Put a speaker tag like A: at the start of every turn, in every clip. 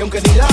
A: Y aunque dirá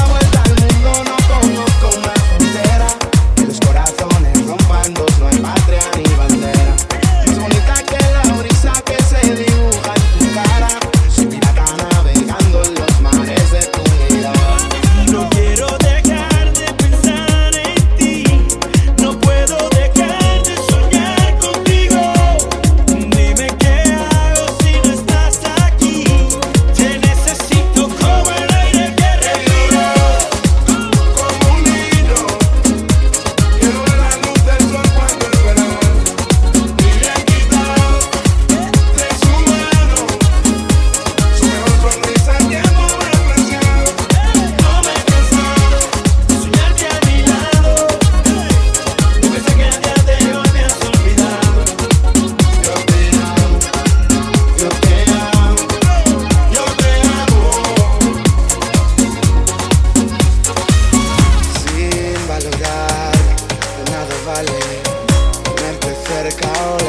A: gotta call